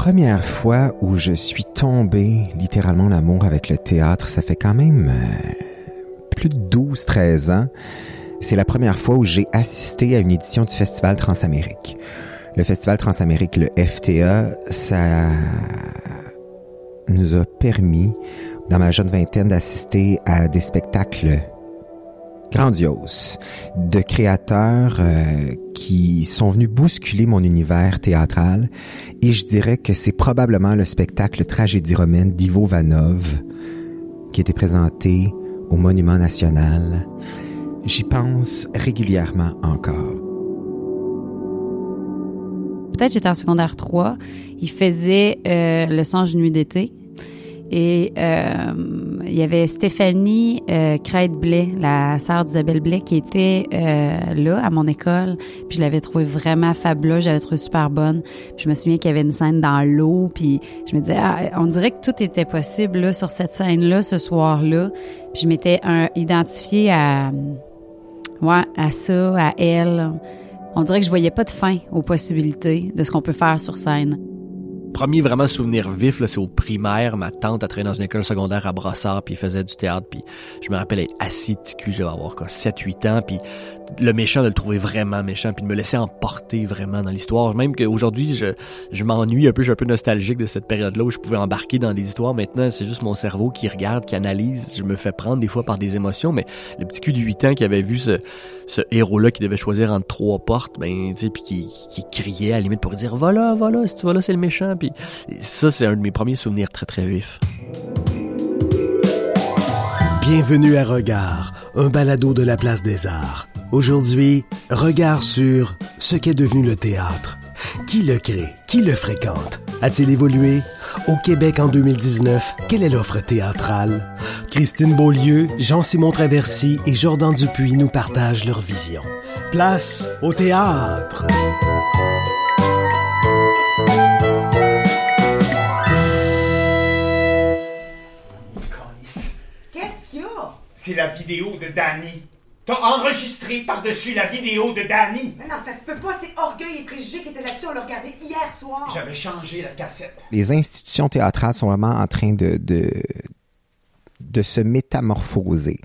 première fois où je suis tombé littéralement en amour avec le théâtre, ça fait quand même euh, plus de 12-13 ans. C'est la première fois où j'ai assisté à une édition du Festival Transamérique. Le Festival Transamérique, le FTA, ça nous a permis, dans ma jeune vingtaine, d'assister à des spectacles grandioses de créateurs euh, qui sont venus bousculer mon univers théâtral et je dirais que c'est probablement le spectacle Tragédie romaine d'Ivo Vanov qui était présenté au Monument National. J'y pense régulièrement encore. Peut-être j'étais en secondaire 3. Il faisait euh, le songe nuit d'été. Et euh, il y avait Stéphanie euh, blais la sœur d'Isabelle Blais, qui était euh, là à mon école. Puis je l'avais trouvée vraiment fabuleuse, j'avais trouvé super bonne. Je me souviens qu'il y avait une scène dans l'eau, puis je me disais, ah, on dirait que tout était possible là, sur cette scène-là, ce soir-là. Puis je m'étais identifiée à, ouais, à ça, à elle. On dirait que je voyais pas de fin aux possibilités de ce qu'on peut faire sur scène. Premier vraiment souvenir vif, c'est au primaire. Ma tante a travaillé dans une école secondaire à Brossard, puis faisait du théâtre, puis je me rappelle être assis ticu, je devais avoir quoi, 7-8 ans, puis le méchant de le trouver vraiment méchant, puis de me laisser emporter vraiment dans l'histoire. Même qu'aujourd'hui, je, je m'ennuie un peu, je un peu nostalgique de cette période-là où je pouvais embarquer dans des histoires. Maintenant, c'est juste mon cerveau qui regarde, qui analyse. Je me fais prendre des fois par des émotions, mais le petit cul de 8 ans qui avait vu ce, héros-là qui devait choisir entre trois portes, ben, tu sais, puis qui, qui criait à la limite pour dire, voilà, voilà, si tu vas là, c'est le méchant. Puis ça, c'est un de mes premiers souvenirs très, très vifs. Bienvenue à Regard, un balado de la place des arts. Aujourd'hui, regard sur ce qu'est devenu le théâtre. Qui le crée? Qui le fréquente? A-t-il évolué? Au Québec en 2019, quelle est l'offre théâtrale? Christine Beaulieu, Jean-Simon Traversy et Jordan Dupuis nous partagent leur vision. Place au théâtre! Qu'est-ce qu'il y a? C'est la vidéo de Danny. T'as enregistré par-dessus la vidéo de Danny. Mais non, ça se peut pas, c'est Orgueil et Préjugés qui étaient là-dessus, on l'a regardé hier soir. J'avais changé la cassette. Les institutions théâtrales sont vraiment en train de, de, de se métamorphoser.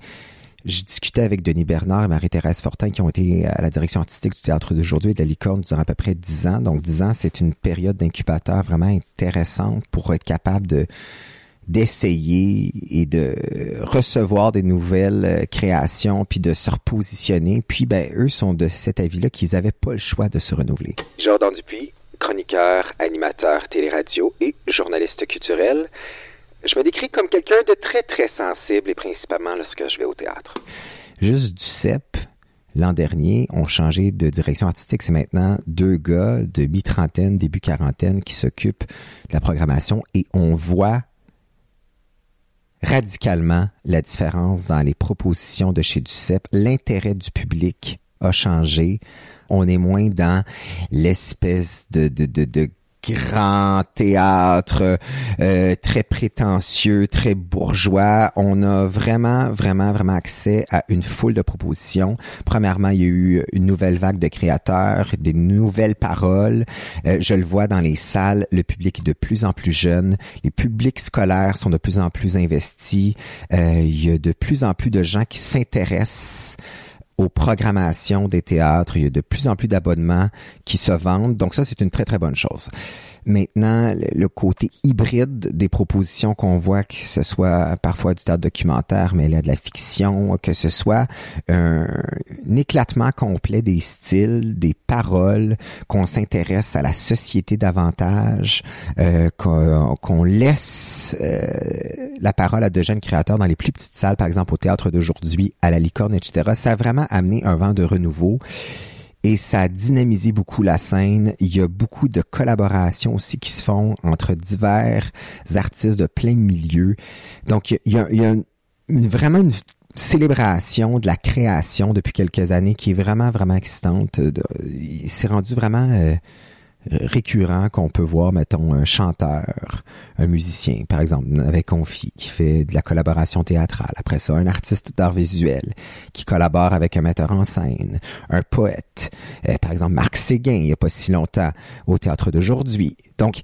Je discutais avec Denis Bernard et Marie-Thérèse Fortin qui ont été à la direction artistique du Théâtre d'aujourd'hui et de la Licorne durant à peu près dix ans. Donc dix ans, c'est une période d'incubateur vraiment intéressante pour être capable de d'essayer et de recevoir des nouvelles euh, créations puis de se repositionner. Puis ben eux sont de cet avis-là qu'ils n'avaient pas le choix de se renouveler. Jordan Dupuis, chroniqueur, animateur téléradio et journaliste culturel. Je me décris comme quelqu'un de très très sensible et principalement lorsque je vais au théâtre. Juste du CEP, l'an dernier, ont changé de direction artistique. C'est maintenant deux gars de mi-trentaine, début quarantaine qui s'occupent de la programmation et on voit radicalement la différence dans les propositions de chez Ducep. L'intérêt du public a changé. On est moins dans l'espèce de, de, de, de grand théâtre euh, très prétentieux, très bourgeois. On a vraiment, vraiment, vraiment accès à une foule de propositions. Premièrement, il y a eu une nouvelle vague de créateurs, des nouvelles paroles. Euh, je le vois dans les salles, le public est de plus en plus jeune. Les publics scolaires sont de plus en plus investis. Euh, il y a de plus en plus de gens qui s'intéressent aux programmations des théâtres. Il y a de plus en plus d'abonnements qui se vendent. Donc ça, c'est une très, très bonne chose. Maintenant, le côté hybride des propositions qu'on voit, que ce soit parfois du théâtre documentaire, mais a de la fiction, que ce soit un, éclatement complet des styles, des paroles, qu'on s'intéresse à la société davantage, euh, qu'on laisse euh, la parole à de jeunes créateurs dans les plus petites salles, par exemple au théâtre d'aujourd'hui, à la licorne, etc. Ça a vraiment amené un vent de renouveau et ça a dynamisé beaucoup la scène. Il y a beaucoup de collaborations aussi qui se font entre divers artistes de plein milieux. Donc, il y a, a vraiment une célébration de la création depuis quelques années qui est vraiment, vraiment excitante. C'est rendu vraiment... Euh, récurrent qu'on peut voir, mettons, un chanteur, un musicien, par exemple, avec Confi, qui fait de la collaboration théâtrale. Après ça, un artiste d'art visuel qui collabore avec un metteur en scène, un poète, euh, par exemple, Marc Séguin, il n'y a pas si longtemps, au théâtre d'aujourd'hui. Donc,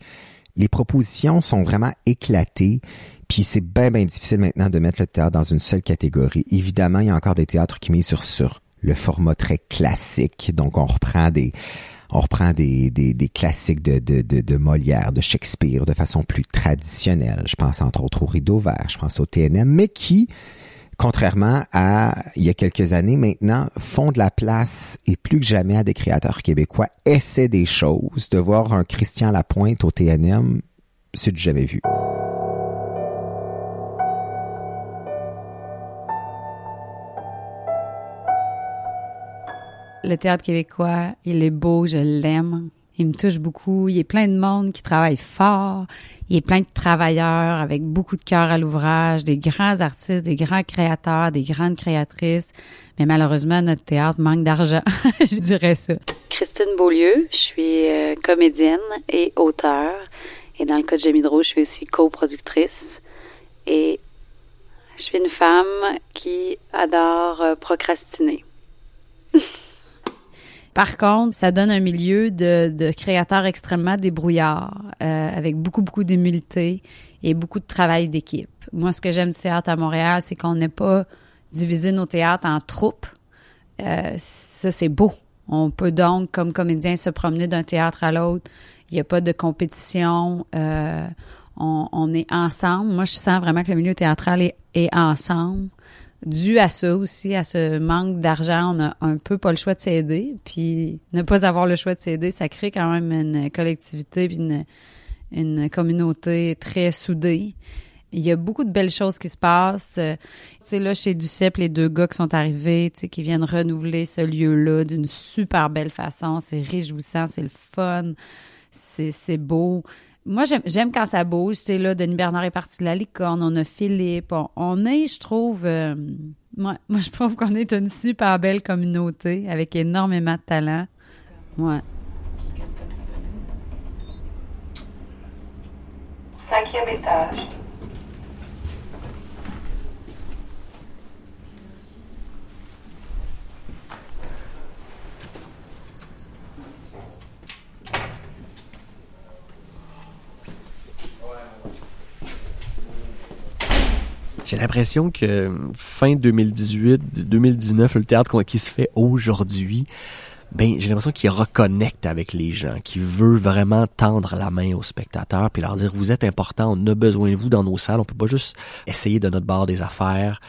les propositions sont vraiment éclatées. Puis c'est bien, bien difficile maintenant de mettre le théâtre dans une seule catégorie. Évidemment, il y a encore des théâtres qui misent sur, sur le format très classique. Donc, on reprend des, on reprend des, des, des classiques de, de, de, de, Molière, de Shakespeare de façon plus traditionnelle. Je pense entre autres au Rideau Vert, je pense au TNM, mais qui, contrairement à il y a quelques années maintenant, font de la place et plus que jamais à des créateurs québécois, essaient des choses. De voir un Christian Lapointe au TNM, c'est du jamais vu. Le théâtre québécois, il est beau, je l'aime. Il me touche beaucoup. Il y a plein de monde qui travaille fort. Il y a plein de travailleurs avec beaucoup de cœur à l'ouvrage, des grands artistes, des grands créateurs, des grandes créatrices. Mais malheureusement, notre théâtre manque d'argent. je dirais ça. Christine Beaulieu, je suis euh, comédienne et auteure. Et dans le cas de Jamie Drew, je suis aussi coproductrice. Et je suis une femme qui adore euh, procrastiner. Par contre, ça donne un milieu de, de créateurs extrêmement débrouillards, euh, avec beaucoup, beaucoup d'humilité et beaucoup de travail d'équipe. Moi, ce que j'aime du théâtre à Montréal, c'est qu'on n'est pas divisé nos théâtres en troupes. Euh, ça, c'est beau. On peut donc, comme comédien, se promener d'un théâtre à l'autre. Il n'y a pas de compétition. Euh, on, on, est ensemble. Moi, je sens vraiment que le milieu théâtral est, est ensemble dû à ça aussi, à ce manque d'argent, on a un peu pas le choix de s'aider. Puis ne pas avoir le choix de s'aider, ça crée quand même une collectivité puis une, une communauté très soudée. Il y a beaucoup de belles choses qui se passent. Tu sais, là, chez Ducep, les deux gars qui sont arrivés, tu sais, qui viennent renouveler ce lieu-là d'une super belle façon. C'est réjouissant, c'est le fun, c'est beau moi, j'aime quand ça bouge. C'est là, Denis Bernard est parti de la licorne, on a Philippe. On, est, je trouve, euh, moi, moi, je trouve qu'on est une super belle communauté avec énormément de talent. Ouais. Cinquième étage. L'impression que fin 2018, 2019, le théâtre qui se fait aujourd'hui, ben j'ai l'impression qu'il reconnecte avec les gens, qu'il veut vraiment tendre la main aux spectateurs puis leur dire vous êtes important, on a besoin de vous dans nos salles, on peut pas juste essayer de notre bord des affaires.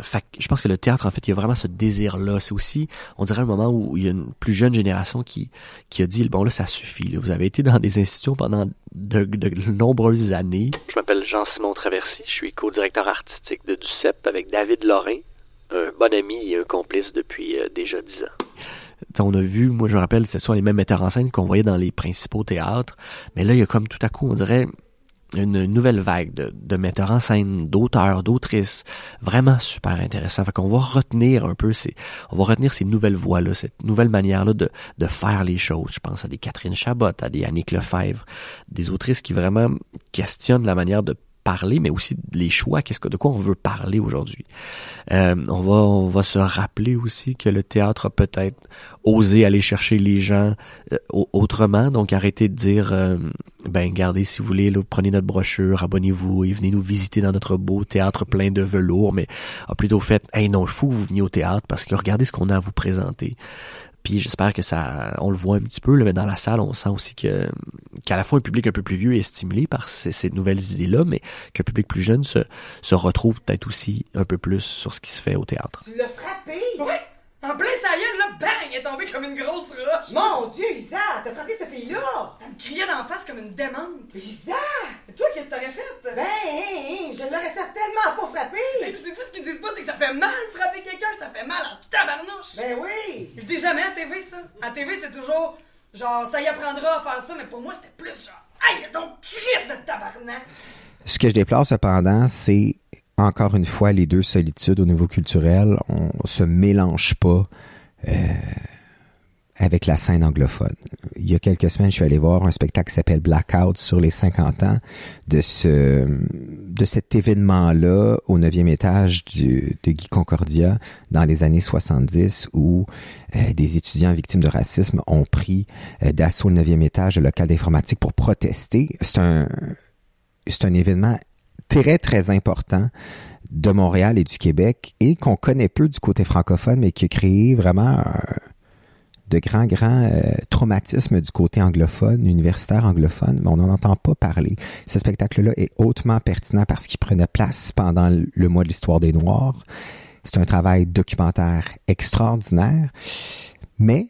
Fait je pense que le théâtre, en fait, il y a vraiment ce désir-là. C'est aussi, on dirait un moment où il y a une plus jeune génération qui, qui a dit, bon là, ça suffit. Vous avez été dans des institutions pendant de, nombreuses années. Je m'appelle Jean-Simon Traversy, je suis co-directeur artistique de DUCEP avec David Lorrain, un bon ami et un complice depuis euh, déjà dix ans. on a vu, moi je me rappelle, ce sont les mêmes metteurs en scène qu'on voyait dans les principaux théâtres, mais là il y a comme tout à coup, on dirait, une nouvelle vague de, metteurs en scène, d'auteurs, d'autrices, vraiment super intéressant. Fait qu'on va retenir un peu ces, on va retenir ces nouvelles voies-là, cette nouvelle manière-là de, de faire les choses. Je pense à des Catherine Chabot, à des Annick Lefebvre, des autrices qui vraiment questionnent la manière de parler, mais aussi les choix, qu'est-ce que de quoi on veut parler aujourd'hui. Euh, on va on va se rappeler aussi que le théâtre a peut-être osé aller chercher les gens euh, autrement, donc arrêtez de dire euh, ben gardez si vous voulez, prenez notre brochure, abonnez-vous et venez nous visiter dans notre beau théâtre plein de velours, mais a plutôt fait hey non, il faut que vous veniez au théâtre parce que regardez ce qu'on a à vous présenter. Puis j'espère que ça, on le voit un petit peu, là, mais dans la salle, on sent aussi que qu'à la fois un public un peu plus vieux est stimulé par ces, ces nouvelles idées-là, mais qu'un public plus jeune se, se retrouve peut-être aussi un peu plus sur ce qui se fait au théâtre. Tu l'as frappé? Ouais! En plein sa là, bang! Elle est tombée comme une grosse roche! Mon Dieu, Isa! T'as frappé cette fille-là! Elle me criait d'en face comme une démente! Isa! Toi, qu'est-ce que t'aurais fait? Ben, hein, hein, je l'aurais certainement pas frappé! Et puis, c'est-tu ce qu'ils disent pas, c'est que ça fait mal frapper quelqu'un, ça fait mal en tabarnouche! Ben oui! Ils disent jamais à TV, ça. À TV, c'est toujours, genre, ça y apprendra à faire ça, mais pour moi, c'était plus genre, aïe, donc, crise de tabarnak! Ce que je déplore cependant, c'est encore une fois les deux solitudes au niveau culturel. On se mélange pas. Euh, avec la scène anglophone. Il y a quelques semaines, je suis allé voir un spectacle qui s'appelle Blackout sur les 50 ans de ce de cet événement-là au neuvième étage du, de Guy Concordia dans les années 70 où euh, des étudiants victimes de racisme ont pris euh, d'assaut le neuvième étage de local d'informatique pour protester. C'est un c'est un événement très très important de Montréal et du Québec et qu'on connaît peu du côté francophone mais qui a créé vraiment un, de grands, grands euh, traumatismes du côté anglophone, universitaire anglophone, mais on n'en entend pas parler. Ce spectacle-là est hautement pertinent parce qu'il prenait place pendant le mois de l'histoire des Noirs. C'est un travail documentaire extraordinaire, mais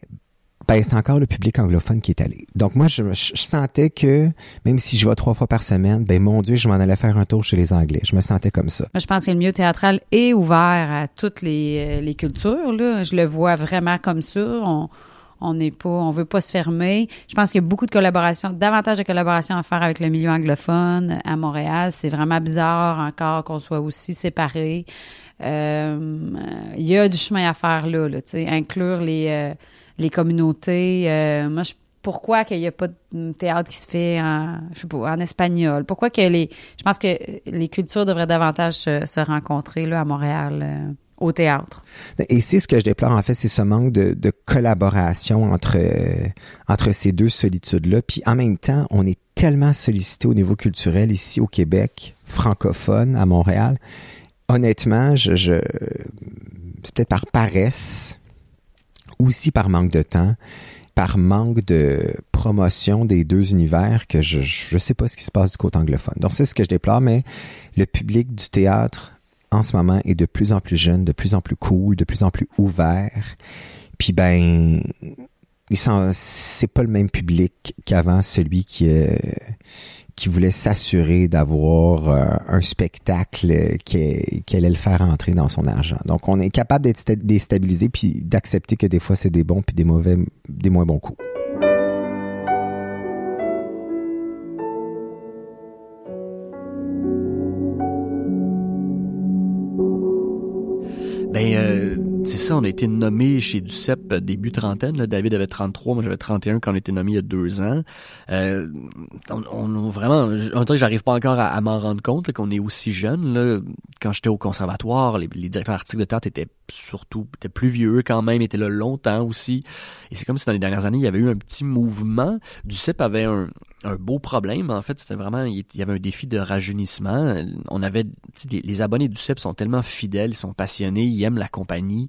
ben, c'est encore le public anglophone qui est allé. Donc moi, je, sentais que même si je vais trois fois par semaine, ben mon Dieu, je m'en allais faire un tour chez les Anglais. Je me sentais comme ça. Je pense que le milieu théâtral est ouvert à toutes les, les cultures. Là. Je le vois vraiment comme ça. On, on n'est pas, on veut pas se fermer. Je pense qu'il y a beaucoup de collaboration, davantage de collaboration à faire avec le milieu anglophone à Montréal. C'est vraiment bizarre encore qu'on soit aussi séparés. Euh, il y a du chemin à faire là, là inclure les euh, les communautés. Euh, moi, pourquoi qu'il n'y a pas de théâtre qui se fait en, je sais pas, en espagnol? Pourquoi que les, je pense que les cultures devraient davantage se, rencontrer là à Montréal. Euh, au théâtre. Et c'est ce que je déplore en fait, c'est ce manque de, collaboration entre euh, entre ces deux solitudes-là. Puis en même temps, on est tellement sollicité au niveau culturel ici au Québec, francophone à Montréal. Honnêtement, je, je peut-être par paresse, aussi par manque de temps, par manque de promotion des deux univers que je je sais pas ce qui se passe du côté anglophone. Donc c'est ce que je déplore, mais le public du théâtre en ce moment est de plus en plus jeune, de plus en plus cool, de plus en plus ouvert. Puis ben, c'est pas le même public qu'avant, celui qui euh, qui voulait s'assurer d'avoir euh, un spectacle qui, qui, allait le faire entrer dans son argent. Donc on est capable d'être déstabilisé puis d'accepter que des fois c'est des bons puis des mauvais, des moins bons coups. Ben, euh, c'est ça, on a été nommé chez Ducep début trentaine. David avait 33, moi j'avais 31 quand on été nommé il y a deux ans. Euh, on, vraiment, j'arrive pas encore à, m'en rendre compte qu'on est aussi jeune. Quand j'étais au conservatoire, les, directeurs artistiques de théâtre étaient surtout étaient plus vieux quand même, étaient là longtemps aussi. Et c'est comme si dans les dernières années, il y avait eu un petit mouvement. Ducep avait un, un beau problème. En fait, c'était vraiment, il y avait un défi de rajeunissement. On avait, les, les abonnés du CEP sont tellement fidèles, ils sont passionnés, ils aiment la compagnie.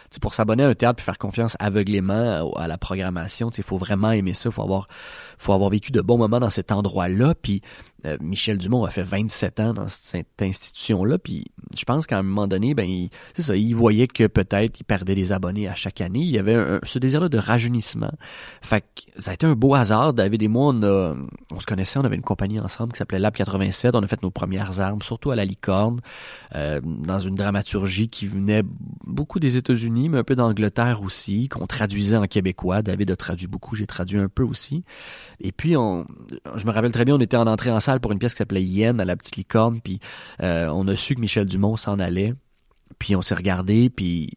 Pour s'abonner à un théâtre et faire confiance aveuglément à, la programmation, il faut vraiment aimer ça, faut avoir, faut avoir vécu de bons moments dans cet endroit-là. Puis euh, Michel Dumont a fait 27 ans dans cette institution-là, puis je pense qu'à un moment donné, ben, c'est ça, il voyait que peut-être il perdait des abonnés à chaque année. Il y avait ce désir-là de rajeunissement. Fait que ça a été un beau hasard. David et moi, on se connaissait, on avait une compagnie ensemble qui s'appelait Lab 87. On a fait nos premières armes, surtout à la licorne, euh, dans une dramaturgie qui venait beaucoup des États-Unis, un peu d'Angleterre aussi, qu'on traduisait en québécois. David a traduit beaucoup, j'ai traduit un peu aussi. Et puis, on, je me rappelle très bien, on était en entrée en salle pour une pièce qui s'appelait Yen à la petite licorne, puis euh, on a su que Michel Dumont s'en allait, puis on s'est regardé, puis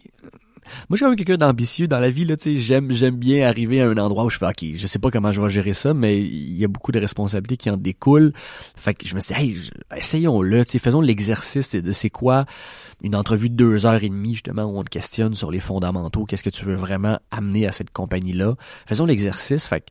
moi, je suis quelqu'un d'ambitieux dans la vie, là, tu sais, j'aime, j'aime bien arriver à un endroit où je fais, OK, je sais pas comment je vais gérer ça, mais il y a beaucoup de responsabilités qui en découlent. Fait que je me suis hey, essayons-le, tu sais, faisons l'exercice de c'est quoi une entrevue de deux heures et demie, justement, où on te questionne sur les fondamentaux, qu'est-ce que tu veux vraiment amener à cette compagnie-là? Faisons l'exercice, fait que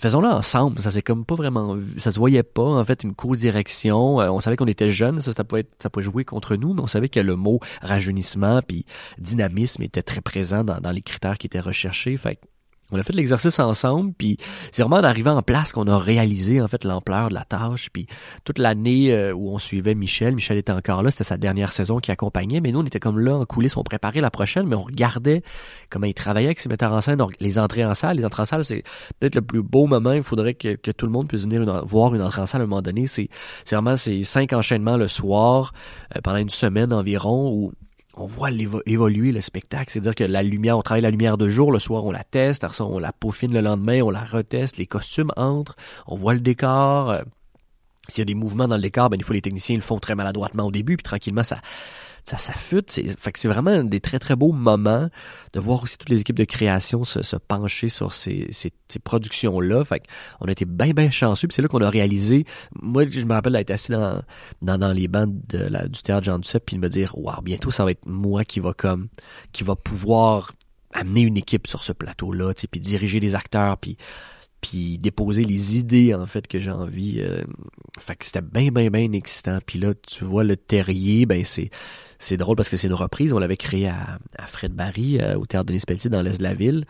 faisons-le ensemble. Ça c'est comme pas vraiment, ça se voyait pas en fait une co-direction. Euh, on savait qu'on était jeunes, ça, ça pouvait être, ça pouvait jouer contre nous, mais on savait que le mot rajeunissement puis dynamisme était très présent dans, les critères qui étaient recherchés. On a fait l'exercice ensemble, puis c'est vraiment en arrivant en place qu'on a réalisé en fait l'ampleur de la tâche. Puis toute l'année euh, où on suivait Michel, Michel était encore là, c'était sa dernière saison qui accompagnait, mais nous on était comme là en coulisses, on préparait la prochaine, mais on regardait comment il travaillait avec ses metteurs en scène. Donc les entrées en salle, les entrées en salle, c'est peut-être le plus beau moment. Il faudrait que, tout le monde puisse venir voir une entrée en salle à un moment donné. C'est vraiment ces cinq enchaînements le soir euh, pendant une semaine environ où on voit évoluer le spectacle. C'est-à-dire que la lumière, on travaille la lumière de jour, le soir on la teste, après ça on la peaufine le lendemain, on la reteste, les costumes entrent, on voit le décor. Euh, s'il y a des mouvements dans le décor, ben, des fois les techniciens le font très maladroitement au début, puis tranquillement ça ça s'affûte. C'est, fait que c'est vraiment des très très beaux moments de voir aussi toutes les équipes de création se, pencher sur ces, ces, ces productions-là. Fait on a été bien bien chanceux. Puis c'est là qu'on a réalisé. Moi, je me rappelle d'être assis dans, les bancs la, du théâtre Jean Duceppe puis de me dire, waouh, bientôt ça va être moi qui va comme, qui va pouvoir amener une équipe sur ce plateau-là, puis diriger les acteurs, puis puis déposer les idées en fait que j'ai envie. Euh, fait que c'était bien bien bien excitant. Puis là, tu vois le terrier, ben c'est c'est drôle parce que c'est une reprise. On l'avait créé à, à Fred Barry euh, au théâtre Denis Pelletier dans l'est de la ville.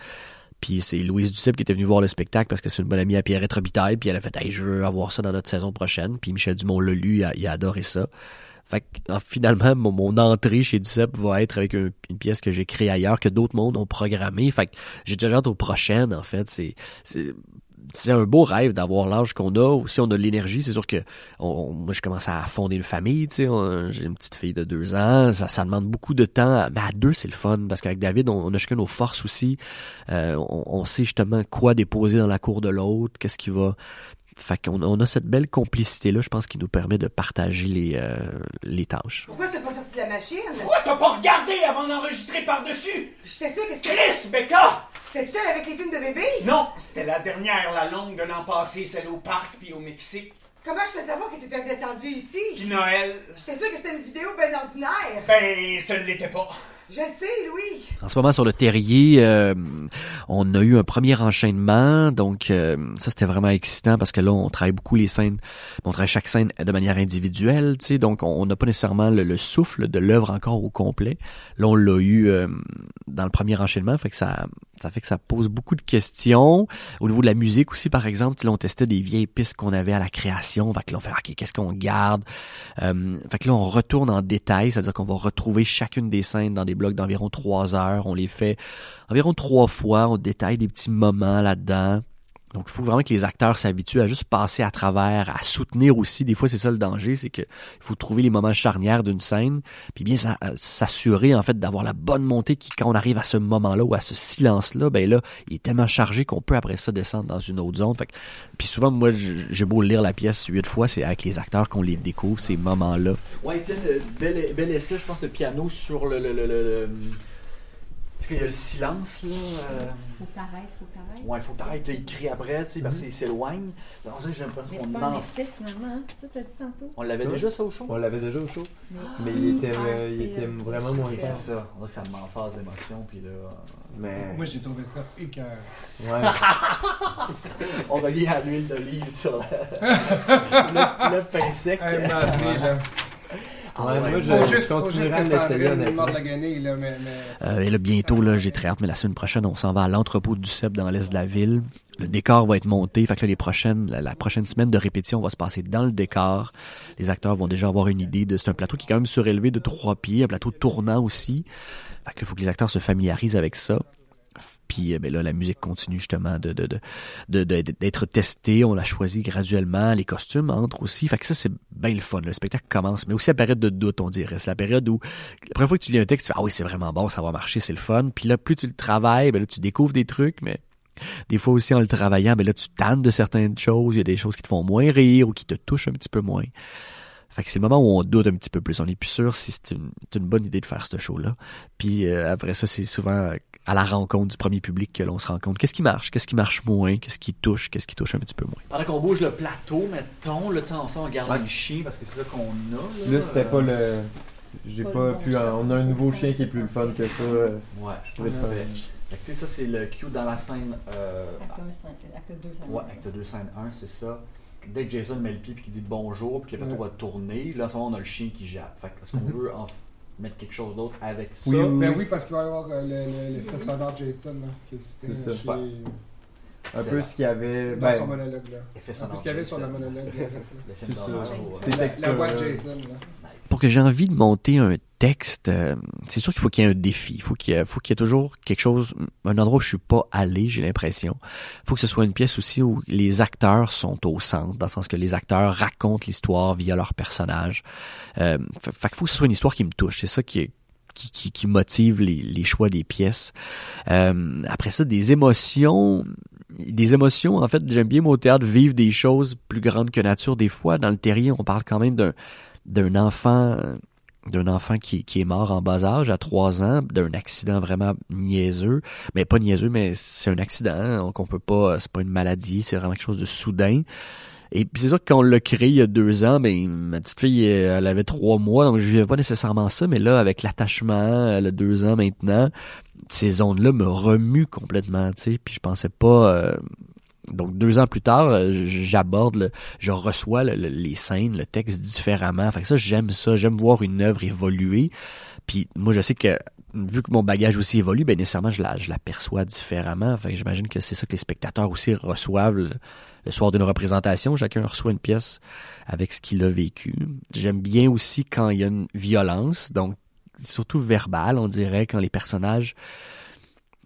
Puis c'est Louise Duceppe qui était venue voir le spectacle parce que c'est une bonne amie à Pierrette Robitaille. Puis elle a fait hey, je veux avoir ça dans notre saison prochaine. Puis Michel Dumont l'a lu, il a, il a adoré ça. Fait que, finalement, mon, mon, entrée chez Duceppe va être avec un, une pièce que j'ai créée ailleurs, que d'autres mondes ont programmé. Fait que j'ai déjà hâte aux prochaines, en fait. C'est, c'est, un beau rêve d'avoir l'âge qu'on a. Aussi, on a l'énergie. C'est sûr que on, moi, je commence à fonder une famille. Tu sais, j'ai une petite fille de deux ans. Ça, ça demande beaucoup de temps. Mais à deux, c'est le fun parce qu'avec David, on, on, a chacun nos forces aussi. Euh, on, on, sait justement quoi déposer dans la cour de l'autre, qu'est-ce qui va fait qu'on on a cette belle complicité-là, je pense, qui nous permet de partager les, euh, les tâches. Pourquoi c'est pas sorti de la machine? Pourquoi t'as pas regardé avant d'enregistrer par-dessus? J'étais sûre que c'était... Chris, Becca! T'es seule avec les films de bébé? Non, c'était la dernière, la longue de l'an passé, celle au parc puis au Mexique. Comment je peux savoir que t'étais descendu ici? Puis Noël. J'étais sûre que c'était une vidéo ben ordinaire. Ben, ça ne l'était pas. Je sais, Louis. En ce moment, sur le terrier, euh, on a eu un premier enchaînement. Donc, euh, ça, c'était vraiment excitant parce que là, on travaille beaucoup les scènes. On travaille chaque scène de manière individuelle, tu sais. Donc, on n'a pas nécessairement le, le souffle de l'œuvre encore au complet. Là, on l'a eu euh, dans le premier enchaînement. Fait que ça, ça fait que ça pose beaucoup de questions. Au niveau de la musique aussi, par exemple, là, on testait des vieilles pistes qu'on avait à la création. Fait que là, on fait, OK, qu'est-ce qu'on garde? Euh, fait que là, on retourne en détail. C'est-à-dire qu'on va retrouver chacune des scènes dans des blocs d'environ trois heures. On les fait environ trois fois. On détaille des petits moments là-dedans. Donc, il faut vraiment que les acteurs s'habituent à juste passer à travers, à soutenir aussi. Des fois, c'est ça le danger, c'est que il faut trouver les moments charnières d'une scène, puis bien s'assurer en fait d'avoir la bonne montée qui, quand on arrive à ce moment-là ou à ce silence-là, ben là, il est tellement chargé qu'on peut après ça descendre dans une autre zone. Fait que, puis souvent, moi, j'ai beau lire la pièce huit fois, c'est avec les acteurs qu'on les découvre ces moments-là. Ouais, bel, bel essai, je pense, le piano sur le, le, le, le tu sais, il y a le silence, là. Euh... Faut que t'arrêtes, faut que t'arrêtes. Ouais, faut que t'arrêtes, il crie après, tu sais, parce Mhm. qu'il s'éloigne. Dans ça, j'ai l'impression Mais qu'on c'est pas un en- finalement, hein, c'est ça que t'as dit tantôt? On l'avait déjà, ça, au show? On l'avait déjà au show. Mais- Mais il était, Ah, euh, il c'est, était euh, vraiment moins C'est fort. ça. On dirait que ça me phase d'émotion, puis là. euh, Mais. Moi, j'ai trouvé ça écœur. Ouais. On revient à l'huile d'olive sur la- le, le pain sec. Hey, madré, là. Ouais, ouais. moi, je- juste, continuerai l'essayer, mais... mais... Euh, et là, bientôt, là, j'ai très hâte, mais la semaine prochaine, on s'en va à l'entrepôt du CEP dans l'est de la ville. Le décor va être monté. Fait que là, les prochaines, la, la prochaine semaine de répétition va se passer dans le décor. Les acteurs vont déjà avoir une idée de, c'est un plateau qui est quand même surélevé de trois pieds, un plateau tournant aussi. Fait que là, il faut que les acteurs se familiarisent avec ça. Puis euh, ben là, la musique continue justement de, de, de, d'être testée. On l'a choisi graduellement. Les costumes entrent aussi. Fait que ça, c'est bien le fun. Le spectacle commence. Mais aussi la période de doute, on dirait. C'est la période où la première fois que tu lis un texte, tu fais Ah oui, c'est vraiment bon, ça va marcher, c'est le fun. Puis là, plus tu le travailles, ben là, tu découvres des trucs, mais des fois aussi en le travaillant, ben là, tu tannes de certaines choses. Il y a des choses qui te font moins rire ou qui te touchent un petit peu moins. Fait que c'est le moment où on doute un petit peu plus. On n'est plus sûr si c'est une, c'est une bonne idée de faire ce show-là. Puis euh, après ça, c'est souvent à la rencontre du premier public que l'on se rend compte. Qu'est-ce qui marche? Qu'est-ce qui marche moins? Qu'est-ce qui touche? Qu'est-ce qui touche un petit peu moins? Pendant qu'on bouge le plateau, mettons, là, tu sais, on, on garde chiens parce que c'est ça qu'on a. Là, Là, c'était pas le. J'ai Pas pas le bon pu. chien. On a un nouveau chien qui est plus le fun que ça. Ouais, Je trouvais le fun. Fait que, tu sais, ça, c'est le cue dans la scène. Euh, Acte un, c'est- acte 2, ça Ouais, acte 2, scène 1, c'est ça. Dès que Jason met le pied et qu'il dit bonjour, puis que le bateau Ouais. va tourner, là, à ce moment, on a le chien qui jappe. Fait que, est-ce qu'on Mhm. veut en mettre quelque chose d'autre avec ça? Oui, oui, Ben oui, parce qu'il va y avoir euh, le- sonore Jason, là, qui C'est c'était ça. chez- Un peu ce qu'il y avait. dans Ben, son monologue, là. Un peu ce qu'il y avait sur le monologue. Le film C'est d'horreur. La- textures, La voix de là. Jason, là. Pour que j'ai envie de monter un texte, euh, c'est sûr qu'il faut qu'il y ait un défi. Il faut qu'il y ait, faut qu'il y ait toujours quelque chose, un endroit où je suis pas allé, j'ai l'impression. Il faut que ce soit une pièce aussi où les acteurs sont au centre, dans le sens que les acteurs racontent l'histoire via leurs personnages. Euh, faut que ce soit une histoire qui me touche. C'est ça qui qui, qui, motive les, les choix des pièces. Euh, après ça, des émotions. Des émotions, en fait, j'aime bien au théâtre vivre des choses plus grandes que nature. Des fois, dans le terrier, on parle quand même d'un d'un enfant d'un enfant qui, qui est mort en bas âge à trois ans d'un accident vraiment niaiseux mais pas niaiseux mais c'est un accident hein, donc on peut pas c'est pas une maladie c'est vraiment quelque chose de soudain et puis c'est sûr que quand on l'a créé il y a deux ans, ben ma petite fille elle avait trois mois, donc je vivais pas nécessairement ça, mais là avec l'attachement, elle a deux ans maintenant, ces zones-là me remuent complètement, tu sais, puis je pensais pas. euh, donc deux ans plus tard, euh, j'aborde, je reçois le- le- les scènes, le texte différemment. Fait que ça, j'aime ça, j'aime voir une œuvre évoluer. Puis moi, je sais que vu que mon bagage aussi évolue, ben nécessairement je la, je perçois différemment. Fait j'imagine que c'est ça que les spectateurs aussi reçoivent le soir d'une représentation. Chacun reçoit une pièce avec ce qu'il a vécu. J'aime bien aussi quand il y a une violence, donc surtout verbale, on dirait, quand les personnages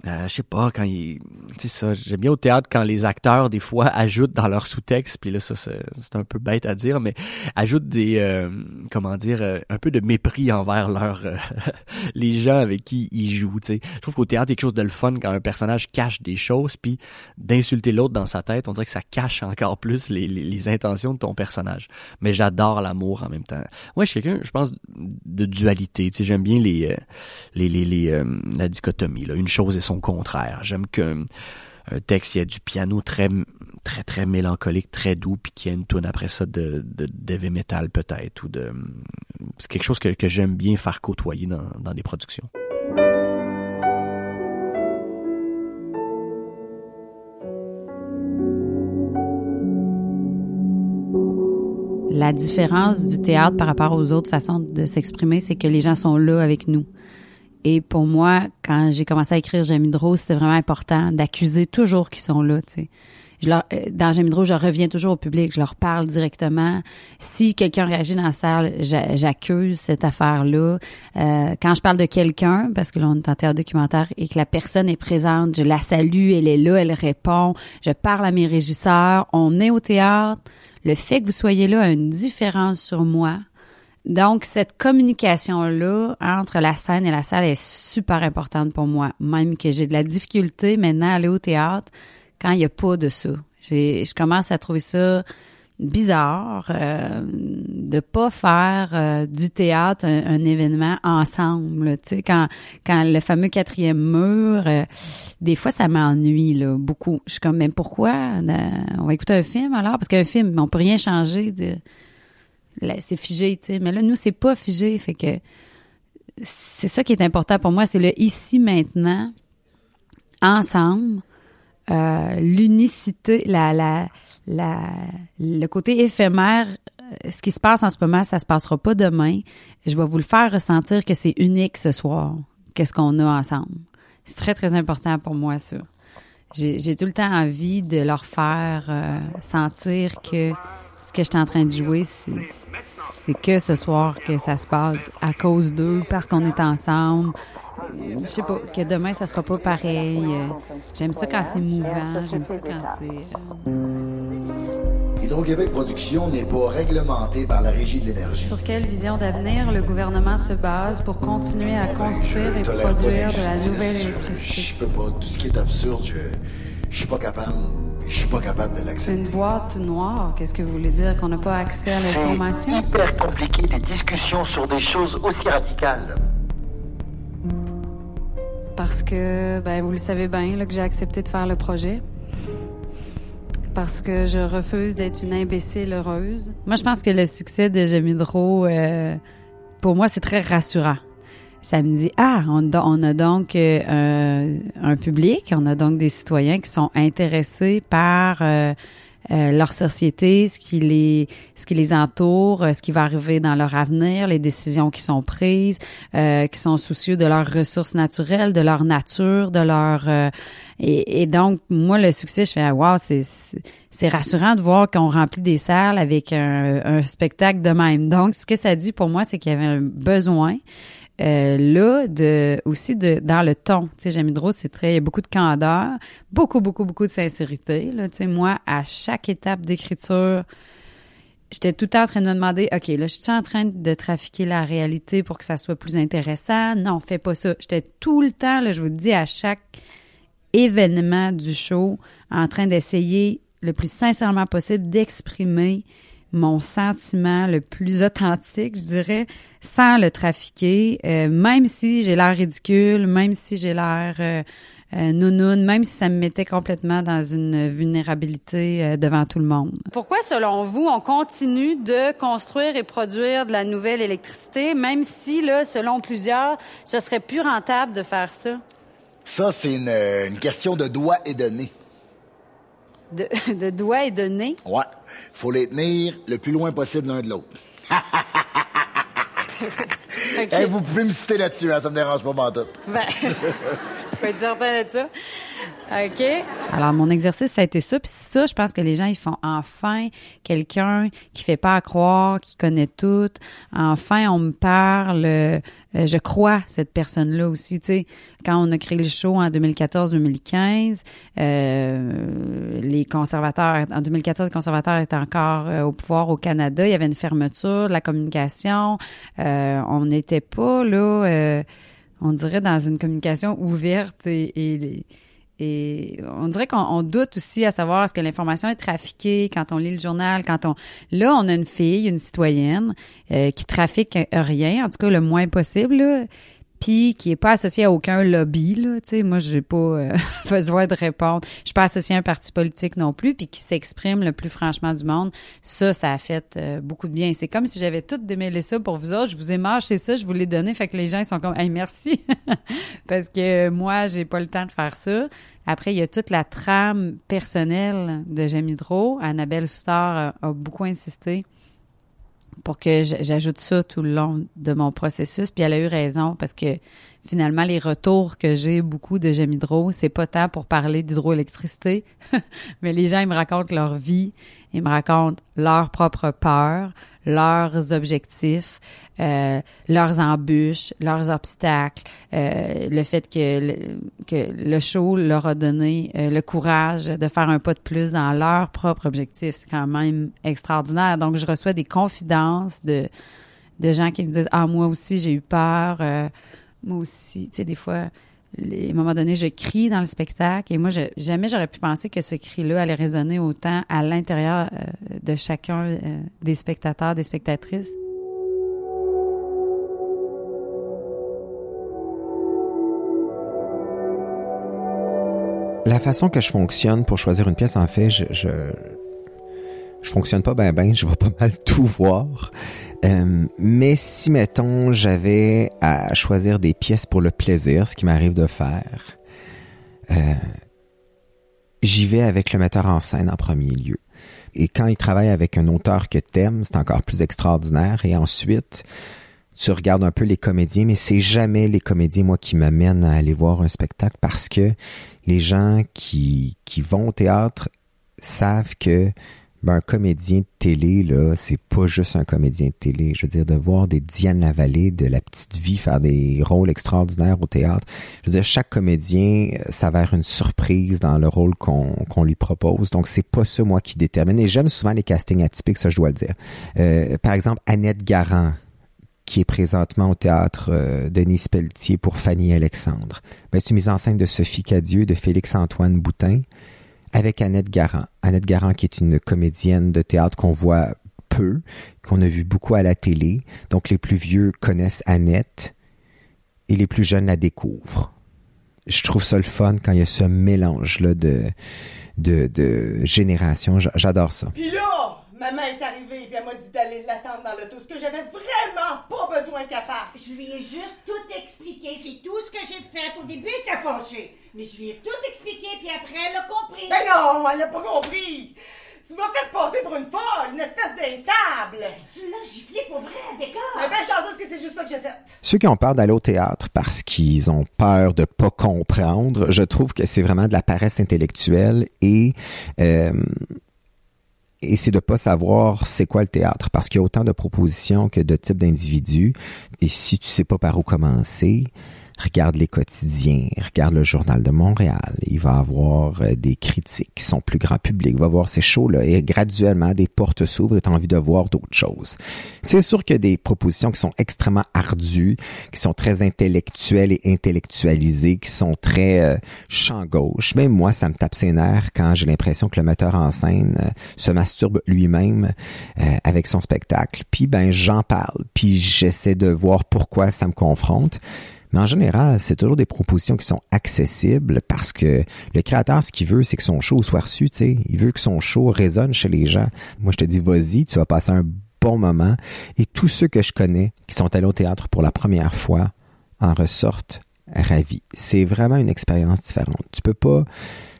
euh, je sais pas, quand il... Tu sais ça, j'aime bien au théâtre quand les acteurs, des fois, ajoutent dans leur sous-texte, puis là, ça, c'est un peu bête à dire, mais ajoutent des... euh, comment dire, euh, un peu de mépris envers leur... euh, les gens avec qui ils jouent, tu sais. Je trouve qu'au théâtre, il y a quelque chose de le fun quand un personnage cache des choses, puis d'insulter l'autre dans sa tête, on dirait que ça cache encore plus les, les, les intentions de ton personnage. Mais j'adore l'amour en même temps. Moi, je suis quelqu'un, je pense, de dualité, tu sais, j'aime bien les... euh, les, les, les, euh, la dichotomie, là. une chose et son contraire. J'aime qu'un un texte, il y a du piano très, très, très mélancolique, très doux, puis qu'il y a une tune après ça de, de, metal peut-être, ou de, c'est quelque chose que, que j'aime bien faire côtoyer dans, dans des productions. La différence du théâtre par rapport aux autres façons de s'exprimer, c'est que les gens sont là avec nous. Et pour moi, quand j'ai commencé à écrire Jamie Drault, c'était vraiment important d'accuser toujours qu'ils sont là, tu sais. Je leur, euh, dans Jamie Drault, je reviens toujours au public, je leur parle directement. Si quelqu'un réagit dans la salle, j'a- j'accuse cette affaire-là. Euh, quand je parle de quelqu'un, parce que là, on est en théâtre documentaire et que la personne est présente, je la salue, elle est là, elle répond. Je parle à mes régisseurs. On est au théâtre. Le fait que vous soyez là a une différence sur moi. Donc, cette communication-là entre la scène et la salle est super importante pour moi. Même que j'ai de la difficulté maintenant à aller au théâtre quand il n'y a pas de ça. J'ai, je commence à trouver ça bizarre euh, de pas faire euh, du théâtre un, événement ensemble. Tu sais, quand, quand le fameux quatrième mur, euh, des fois, ça m'ennuie là, beaucoup. Je suis comme, mais pourquoi? euh, on va écouter un film alors? Parce qu'un film, on peut rien changer de c'est figé, tu sais. Mais là, nous, c'est pas figé. Fait que c'est ça qui est important pour moi, c'est le ici, maintenant, ensemble, euh, l'unicité, la, la, la, le côté éphémère. euh, Ce qui se passe en ce moment, ça se passera pas demain. Je vais vous le faire ressentir que c'est unique ce soir. Qu'est-ce qu'on a ensemble. C'est très, très important pour moi, ça. J'ai tout le temps envie de leur faire euh, sentir que que je suis en train de jouer, c'est que ce soir que ça se passe à cause d'eux, parce qu'on est ensemble. Je sais pas, que demain, ça sera pas pareil. Euh, J'aime ça quand c'est mouvant, j'aime ça quand c'est... euh, Hydro-Québec Production n'est pas réglementé par la Régie de l'énergie. Sur quelle vision d'avenir le gouvernement se base pour continuer à construire et produire de la nouvelle électricité? Je peux pas. Tout ce qui est absurde, je, je suis pas capable. Je suis pas capable de l'accepter. Une boîte noire, qu'est-ce que vous voulez dire? Qu'on n'a pas accès à l'information? C'est hyper compliqué des discussions sur des choses aussi radicales. Parce que, ben, vous le savez bien, là, que j'ai accepté de faire le projet. Parce que je refuse d'être une imbécile heureuse. Moi, je pense que le succès de Jamie Drault, euh, pour moi, c'est très rassurant. Ça me dit, ah, on, on a donc euh, un, un public, on a donc des citoyens qui sont intéressés par euh, euh, leur société, ce qui les ce qui les entoure, euh, ce qui va arriver dans leur avenir, les décisions qui sont prises, euh, qui sont soucieux de leurs ressources naturelles, de leur nature, de leur euh, et, donc moi le succès, je fais ah, wow, c'est rassurant de voir qu'on remplit des salles avec un, un spectacle de même. Donc ce que ça dit pour moi, c'est qu'il y avait un besoin euh, là de aussi de dans le ton. Tu sais Jamie c'est très il y a beaucoup de candeur beaucoup beaucoup beaucoup de sincérité là. Tu sais moi à chaque étape d'écriture j'étais tout le temps en train de me demander ok là je suis en train de trafiquer la réalité pour que ça soit plus intéressant? Non fais pas ça. J'étais tout le temps là je vous le dis à chaque événement du show en train d'essayer le plus sincèrement possible d'exprimer mon sentiment le plus authentique, je dirais, sans le trafiquer, euh, même si j'ai l'air ridicule, même si j'ai l'air euh, euh, nounoun, même si ça me mettait complètement dans une vulnérabilité euh, devant tout le monde. Pourquoi, selon vous, on continue de construire et produire de la nouvelle électricité, même si, là, selon plusieurs, ce serait plus rentable de faire ça? Ça, c'est une, euh, une question de doigts et de nez. De, de doigts et de nez? Ouais. Faut les tenir le plus loin possible l'un de l'autre. Ok. Hey, vous pouvez me citer là-dessus, hein, ça me dérange pas tout. Ben, faut être certain de ça. OK. Alors, mon exercice, ça a été ça. Puis ça, je pense que les gens, ils font enfin quelqu'un qui fait pas à croire, qui connaît tout. Enfin, on me parle. euh, je crois cette personne-là aussi. Tu sais, quand on a créé le show en 2014-2015, euh, les conservateurs, en 2014, les conservateurs étaient encore euh, au pouvoir au Canada. Il y avait une fermeture de la communication. Euh, on n'était pas là. euh, on dirait dans une communication ouverte et, et, et on dirait qu'on on doute aussi à savoir est-ce que l'information est trafiquée quand on lit le journal, quand on là on a une fille, une citoyenne euh, qui trafique rien, en tout cas le moins possible, là, qui est pas associée à aucun lobby là, tu sais, moi j'ai pas euh, besoin de répondre, je suis pas associée à un parti politique non plus, puis qui s'exprime le plus franchement du monde, ça ça a fait euh, beaucoup de bien. C'est comme si j'avais tout démêlé ça pour vous autres, je vous ai mâché ça, je vous l'ai donné, fait que les gens ils sont comme hey merci. Parce que moi j'ai pas le temps de faire ça. Après, il y a toute la trame personnelle de J'aime Hydro. Annabelle Soutard a, a beaucoup insisté pour que j'ajoute ça tout le long de mon processus. Puis elle a eu raison parce que finalement, les retours que j'ai beaucoup de Hydro, c'est pas tant pour parler d'hydroélectricité, mais les gens, ils me racontent leur vie, ils me racontent leurs propres peurs, leurs objectifs, euh, leurs embûches, leurs obstacles, euh, le fait que le, que le show leur a donné euh, le courage de faire un pas de plus dans leur propre objectif. C'est quand même extraordinaire. Donc, je reçois des confidences de, de gens qui me disent, ah, moi aussi, j'ai eu peur. euh, moi aussi, tu sais, des fois, les- à un moment donné, je crie dans le spectacle et moi, je, jamais j'aurais pu penser que ce cri-là allait résonner autant à l'intérieur euh, de chacun euh, des spectateurs, des spectatrices. La façon que je fonctionne pour choisir une pièce, en fait, je, je, je fonctionne pas bien, ben, je vais pas mal tout voir. Euh, mais si, mettons, j'avais à choisir des pièces pour le plaisir, ce qui m'arrive de faire, euh, j'y vais avec le metteur en scène en premier lieu. Et quand il travaille avec un auteur que t'aimes, c'est encore plus extraordinaire. Et ensuite, tu regardes un peu les comédiens, mais c'est jamais les comédiens, moi, qui m'amènent à aller voir un spectacle parce que les gens qui, qui vont au théâtre savent que ben, un comédien de télé, là, c'est pas juste un comédien de télé. Je veux dire, de voir des Diane Lavallée, de la petite vie faire des rôles extraordinaires au théâtre. Je veux dire, chaque comédien euh, s'avère une surprise dans le rôle qu'on qu'on lui propose. Donc, c'est pas ça, moi, qui détermine. Et j'aime souvent les castings atypiques, ça, je dois le dire. Euh, par exemple, Annette Garant, qui est présentement au théâtre euh, Denis Pelletier pour Fanny Alexandre. Ben, c'est une mise en scène de Sophie Cadieux, de Félix-Antoine Boutin, avec Annette Garant. Annette Garant, qui est une comédienne de théâtre qu'on voit peu, qu'on a vu beaucoup à la télé. Donc, les plus vieux connaissent Annette et les plus jeunes la découvrent. Je trouve ça le fun quand il y a ce mélange-là de, de, de générations. J- J'adore ça. Là, maman est arrivée puis elle m'a dit d'aller l'attendre dans l'auto, ce que j'avais vraiment pas besoin qu'elle fasse. Je lui ai juste tout expliqué. C'est tout ce que j'ai fait. Au début, elle était fâchée. Mais je lui ai tout expliqué, puis après, elle a compris. Ben non, elle a pas compris. Tu m'as fait passer pour une folle, une espèce d'instable. Tu l'as giflé pour vrai, Becca. Mais ben chanceuse que c'est juste ça que j'ai fait. Ceux qui ont peur d'aller au théâtre parce qu'ils ont peur de pas comprendre, je trouve que c'est vraiment de la paresse intellectuelle et euh, et c'est de pas savoir c'est quoi le théâtre parce qu'il y a autant de propositions que de types d'individus et si tu sais pas par où commencer, regarde les quotidiens, regarde le journal de Montréal, il va avoir euh, des critiques qui sont plus grand public, il va voir ces shows-là et graduellement des portes s'ouvrent et tu as envie de voir d'autres choses. C'est sûr qu'il y a des propositions qui sont extrêmement ardues, qui sont très intellectuelles et intellectualisées, qui sont très euh, champ gauche. Même moi, ça me tape ses nerfs quand j'ai l'impression que le metteur en scène euh, se masturbe lui-même euh, avec son spectacle. Puis ben j'en parle, puis j'essaie de voir pourquoi ça me confronte. Mais en général, c'est toujours des propositions qui sont accessibles parce que le créateur, ce qu'il veut, c'est que son show soit reçu, tu sais. Il veut que son show résonne chez les gens. Moi, je te dis, vas-y, tu vas passer un bon moment. Et tous ceux que je connais qui sont allés au théâtre pour la première fois en ressortent ravis. C'est vraiment une expérience différente. Tu peux pas,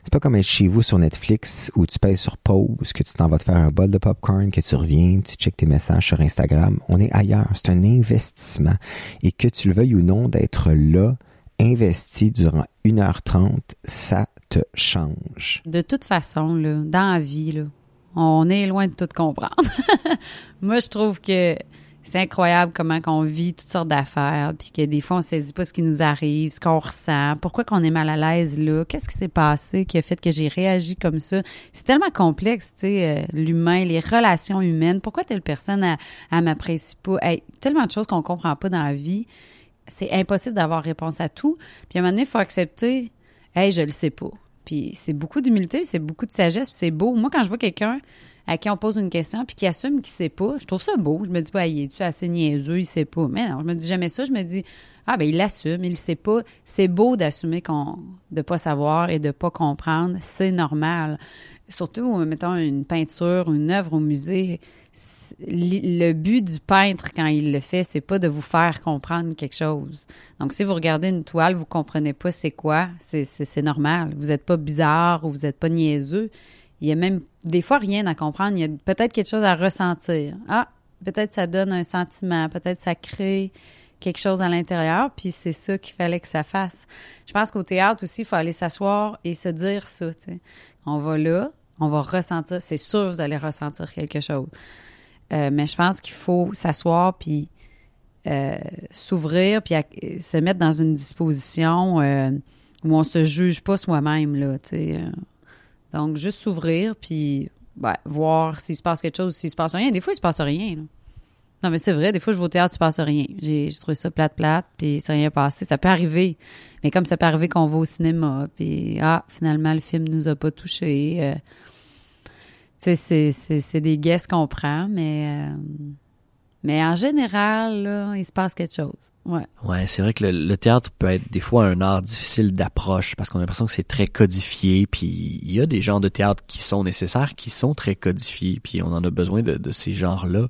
c'est pas comme être chez vous sur Netflix où tu payes sur pause, que tu t'en vas te faire un bol de popcorn, que tu reviens, tu checkes tes messages sur Instagram. On est ailleurs. C'est un investissement. Et que tu le veuilles ou non d'être là, investi durant 1h30, ça te change. De toute façon, là, dans la vie, là, on est loin de tout comprendre. Moi, je trouve que c'est incroyable comment qu'on vit toutes sortes d'affaires, puis que des fois, on saisit pas ce qui nous arrive, ce qu'on ressent, pourquoi qu'on est mal à l'aise là, qu'est-ce qui s'est passé qui a fait que j'ai réagi comme ça. C'est tellement complexe, tu sais, euh, l'humain, les relations humaines, pourquoi telle personne, elle, elle m'apprécie pas? Hey, tellement de choses qu'on comprend pas dans la vie. C'est impossible d'avoir réponse à tout. Puis à un moment donné, il faut accepter, hey, je le sais pas. Puis c'est beaucoup d'humilité, c'est beaucoup de sagesse, puis c'est beau. Moi, quand je vois quelqu'un à qui on pose une question puis qui assume qu'il sait pas, je trouve ça beau. Je me dis pas, il est-tu assez niaiseux, il sait pas. Mais non, je me dis jamais ça. Je me dis, ah ben il l'assume, il sait pas. C'est beau d'assumer qu'on, de pas savoir et de pas comprendre. C'est normal. Surtout, mettons une peinture, une œuvre au musée. Le but du peintre quand il le fait, c'est pas de vous faire comprendre quelque chose. Donc, si vous regardez une toile, vous comprenez pas c'est quoi, c'est normal. Vous êtes pas bizarre ou vous êtes pas niaiseux. Il y a même des fois rien à comprendre. Il y a peut-être quelque chose à ressentir. Ah, peut-être ça donne un sentiment, peut-être ça crée quelque chose à l'intérieur, puis c'est ça qu'il fallait que ça fasse. Je pense qu'au théâtre aussi, il faut aller s'asseoir et se dire ça. sais. On va là, on va ressentir. C'est sûr, vous allez ressentir quelque chose. Euh, mais je pense qu'il faut s'asseoir puis euh, s'ouvrir puis se mettre dans une disposition euh, où on se juge pas soi-même là. sais. Donc juste s'ouvrir puis ben, voir s'il se passe quelque chose, s'il se passe rien. Des fois il se passe rien. Non mais c'est vrai, des fois je vais au théâtre, il se passe rien. J'ai trouvé ça plate plate puis c'est rien passé. Ça peut arriver. Mais comme ça peut arriver qu'on va au cinéma puis ah finalement le film nous a pas touché. euh, tu sais, c'est des guesses qu'on prend, mais, euh, mais en général, là, il se passe quelque chose. Ouais. Ouais, c'est vrai que le, théâtre peut être des fois un art difficile d'approche parce qu'on a l'impression que c'est très codifié. Puis il y a des genres de théâtre qui sont nécessaires, qui sont très codifiés. Puis on en a besoin de, ces genres-là.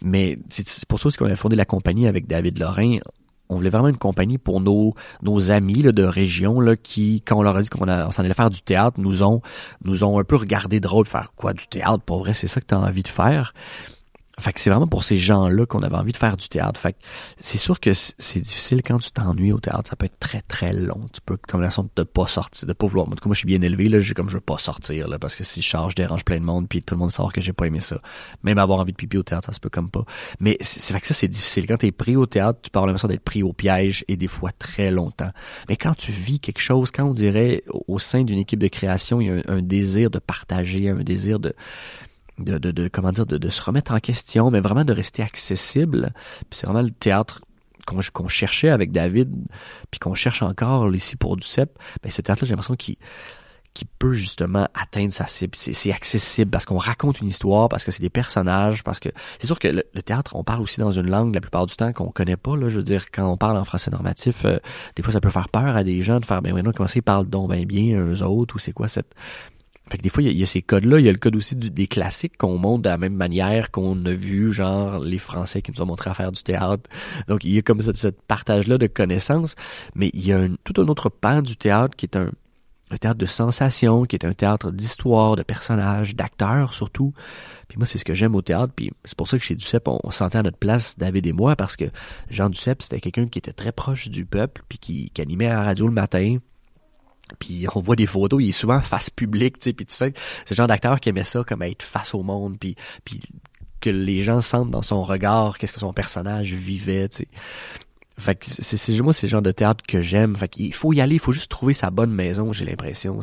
Mais c'est pour ça aussi qu'on a fondé la compagnie avec David Lorrain. On voulait vraiment une compagnie pour nos amis de région là, qui, quand on leur a dit qu'on s'en allait faire du théâtre, nous ont nous ont un peu regardé drôle, faire quoi du théâtre? Pour vrai, c'est ça que tu as envie de faire. Fait que c'est vraiment pour ces gens-là qu'on avait envie de faire du théâtre. Fait que c'est sûr que c'est difficile quand tu t'ennuies au théâtre. Ça peut être très, très long. Tu peux, comme l'impression de pas sortir, de pas vouloir. En tout cas, moi, je suis bien élevé, là. J'ai comme, je veux pas sortir, là, parce que si je charge, je dérange plein de monde, puis tout le monde savoir que j'ai pas aimé ça. Même avoir envie de pipi au théâtre, ça se peut comme pas. Mais c'est vrai que ça, c'est difficile. Quand t'es pris au théâtre, tu peux avoir l'impression d'être pris au piège et des fois très longtemps. Mais quand tu vis quelque chose, quand on dirait au- sein d'une équipe de création, il y a un désir de partager, un désir de, de, de, comment dire de, de se remettre en question, mais vraiment de rester accessible. Puis c'est vraiment le théâtre qu'on cherchait avec David, puis qu'on cherche encore ici pour Ducep. Ben ce théâtre-là, j'ai l'impression qu'il qui peut justement atteindre sa cible. C'est accessible parce qu'on raconte une histoire, parce que c'est des personnages, parce que c'est sûr que le, théâtre, on parle aussi dans une langue la plupart du temps qu'on connaît pas. Là, je veux dire, quand on parle en français normatif, euh, des fois ça peut faire peur à des gens de faire ben maintenant comment ça ils parlent donc ben bien eux autres ou c'est quoi cette fait que des fois, il y a- ces codes-là. Il y a le code aussi des classiques qu'on montre de la même manière qu'on a vu, genre, les Français qui nous ont montré à faire du théâtre. Donc, il y a comme cette, cette partage-là de connaissances. Mais il y a un, tout un autre pan du théâtre qui est un, théâtre de sensations, qui est un théâtre d'histoire, de personnages, d'acteurs surtout. Puis moi, c'est ce que j'aime au théâtre. Puis c'est pour ça que chez Duceppe, on, on se sentait à notre place, David et moi, parce que Jean Duceppe, c'était quelqu'un qui était très proche du peuple, puis qui, qui animait à la radio le matin, puis on voit des photos, il est souvent face publique, tu sais, puis tu sais, c'est le genre d'acteur qui aimait ça comme être face au monde, puis puis que les gens sentent dans son regard qu'est-ce que son personnage vivait, tu sais. Fait que c'est, c'est moi c'est le genre de théâtre que j'aime. Fait qu'il faut y aller, il faut juste trouver sa bonne maison, j'ai l'impression.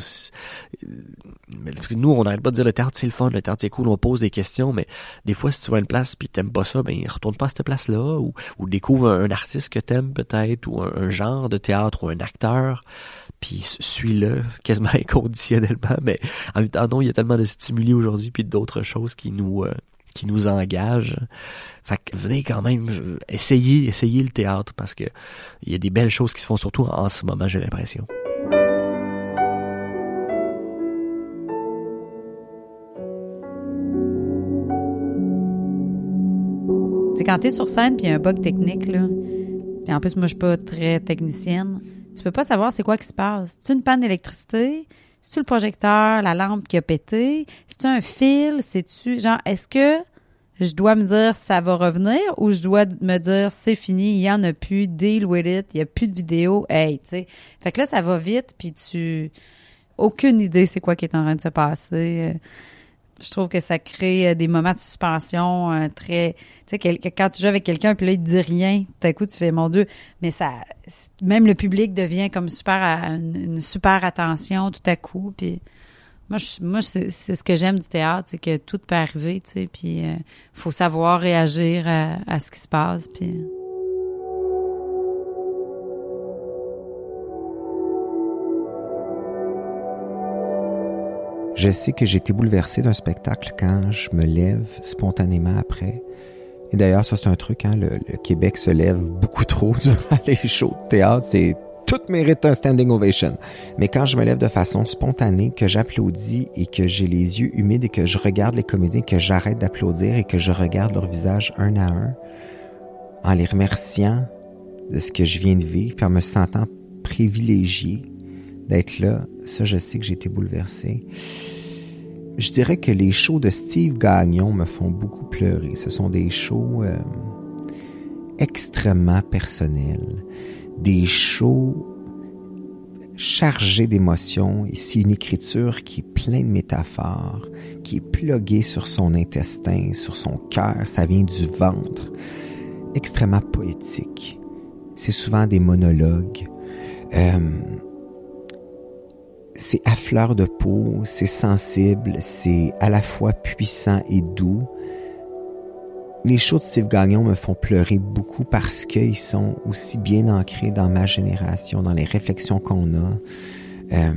Nous on n'arrête pas de dire le théâtre c'est le fun, le théâtre c'est cool, on pose des questions, mais des fois si tu vois une place puis t'aimes pas ça, ben retourne pas à cette place-là ou, ou découvre un, artiste que t'aimes peut-être ou un, un genre de théâtre ou un acteur puis suis-le quasiment inconditionnellement mais en même temps non il y a tellement de stimuli aujourd'hui puis d'autres choses qui nous euh, qui nous engagent fait que venez quand même essayer essayer le théâtre parce que il y a des belles choses qui se font surtout en, ce moment j'ai l'impression sais, quand t'es sur scène puis y a un bug technique, là, puis en plus, moi, je suis pas très technicienne, tu peux pas savoir c'est quoi qui se passe. C'est une panne d'électricité? C'est-tu le projecteur, la lampe qui a pété? C'est-tu un fil? C'est-tu, genre, est-ce que je dois me dire ça va revenir ou je dois me dire c'est fini, il y en a plus, deal with it, il y a plus de vidéo, hey, tu sais. Fait que là, ça va vite puis tu, aucune idée c'est quoi qui est en train de se passer. Euh, je trouve que ça crée euh, des moments de suspension euh, très tu sais quand tu joues avec quelqu'un puis là il te dit rien tout à coup tu fais mon dieu mais ça même le public devient comme super une super attention tout à coup puis moi moi c'est ce que j'aime du théâtre c'est que tout peut arriver tu sais puis euh, faut savoir réagir à, à ce qui se passe puis Je sais que j'ai été bouleversé d'un spectacle quand je me lève spontanément après. Et d'ailleurs, ça c'est un truc, hein, le, le Québec se lève beaucoup trop durant les shows de théâtre. C'est tout mérite un standing ovation. Mais quand je me lève de façon spontanée, que j'applaudis et que j'ai les yeux humides et que je regarde les comédiens, que j'arrête d'applaudir et que je regarde leur visage un à un, en les remerciant de ce que je viens de vivre, puis en me sentant privilégié d'être là, ça, je sais que j'ai été bouleversé. Je dirais que les shows de Steve Gagnon me font beaucoup pleurer. Ce sont des shows euh, extrêmement personnels, des shows chargés d'émotions. Ici, une écriture qui est pleine de métaphores, qui est pluguée sur son intestin, sur son cœur. Ça vient du ventre. Extrêmement poétique. C'est souvent des monologues. Euh, c'est à fleur de peau, c'est sensible, c'est à la fois puissant et doux. Les shows de Steve Gagnon me font pleurer beaucoup parce qu'ils sont aussi bien ancrés dans ma génération, dans les réflexions qu'on a. Euh,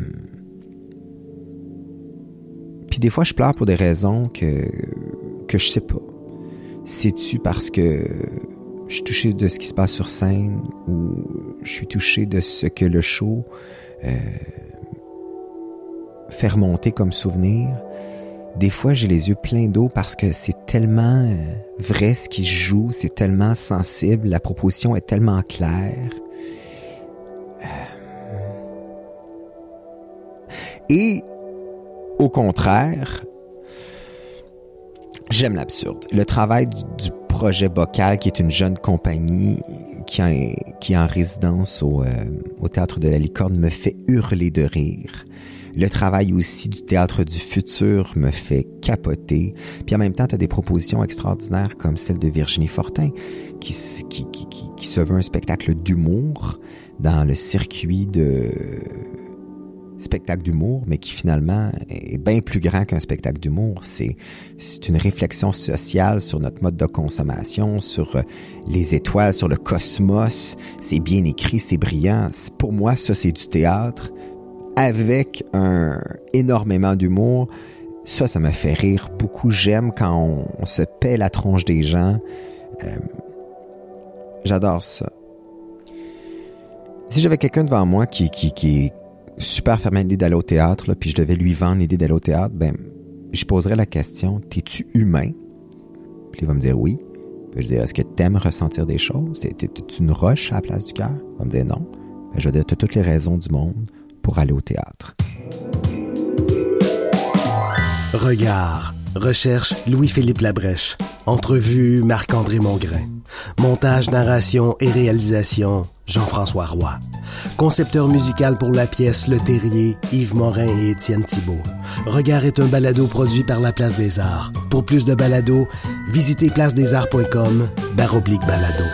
Puis des fois, je pleure pour des raisons que, que je sais pas. C'est-tu parce que je suis touché de ce qui se passe sur scène ou je suis touché de ce que le show euh, fait remonter comme souvenir? Des fois, j'ai les yeux pleins d'eau parce que c'est tellement euh, vrai ce qui se joue, c'est tellement sensible, la proposition est tellement claire. Euh, Et au contraire, j'aime l'absurde. Le travail du, projet Bocal, qui est une jeune compagnie qui, est- qui est en résidence au, euh, au Théâtre de la Licorne, me fait hurler de rire. Le travail aussi du Théâtre du Futur me fait capoter. Puis en même temps, tu as des propositions extraordinaires comme celle de Virginie Fortin, qui, se veut un spectacle d'humour dans le circuit de spectacle d'humour, mais qui finalement est bien plus grand qu'un spectacle d'humour. C'est, c'est une réflexion sociale sur notre mode de consommation, sur euh, les étoiles, sur le cosmos. C'est bien écrit, c'est brillant. Pour moi, ça, c'est du théâtre avec un énormément d'humour. Ça, ça me fait rire beaucoup. J'aime quand on, se paie la tronche des gens. Euh, j'adore ça. Si j'avais quelqu'un devant moi qui, est super fermé à l'idée d'aller au théâtre, puis je devais lui vendre l'idée d'aller au théâtre, ben, je poserais la question, t'es-tu humain? Puis il va me dire oui. Je dirais, est-ce que t'aimes ressentir des choses? T'es- t'es- T'es-tu une roche à la place du cœur? Il va me dire non. Ben, je vais dire, t'as toutes les raisons du monde pour aller au théâtre. Regard. Recherche Louis-Philippe Labrèche. Entrevue Marc-André Mongrain. Montage, narration et réalisation Jean-François Roy. Concepteur musical pour la pièce Le Terrier, Yves Morin et Étienne Thibault. Regard est un balado produit par la Place des Arts. Pour plus de balados, visitez placedesarts.com baroblique balado.